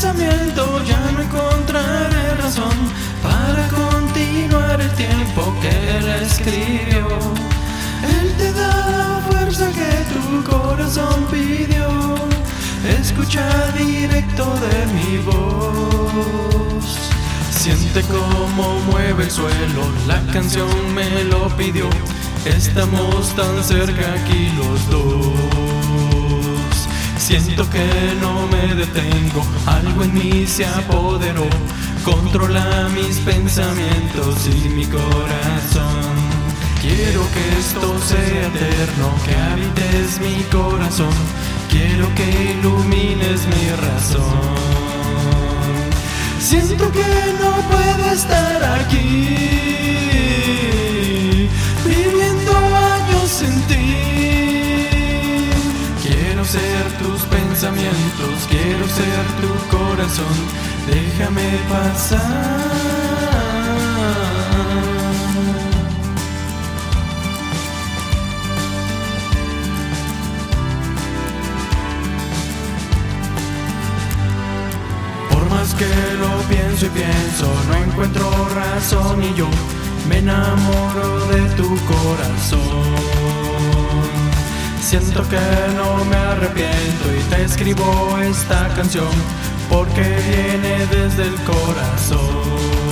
pensamiento ya no encontraré razón para continuar el tiempo que él escribió. Él te da la fuerza que tu corazón pidió. Escucha directo de mi voz. Siente cómo mueve el suelo, la canción me lo pidió. Estamos tan cerca aquí los dos. Siento que no me detengo, algo en mí se apoderó, controla mis pensamientos y mi corazón. Quiero que esto sea eterno, que habites mi corazón, quiero que ilumines mi razón. Siento que no puedo estar aquí, Quiero ser tus pensamientos, quiero ser tu corazón, déjame pasar. Por más que lo pienso y pienso, no encuentro razón y yo me enamoro de tu corazón. Siento que no me arrepiento y te escribo esta canción porque viene desde el corazón.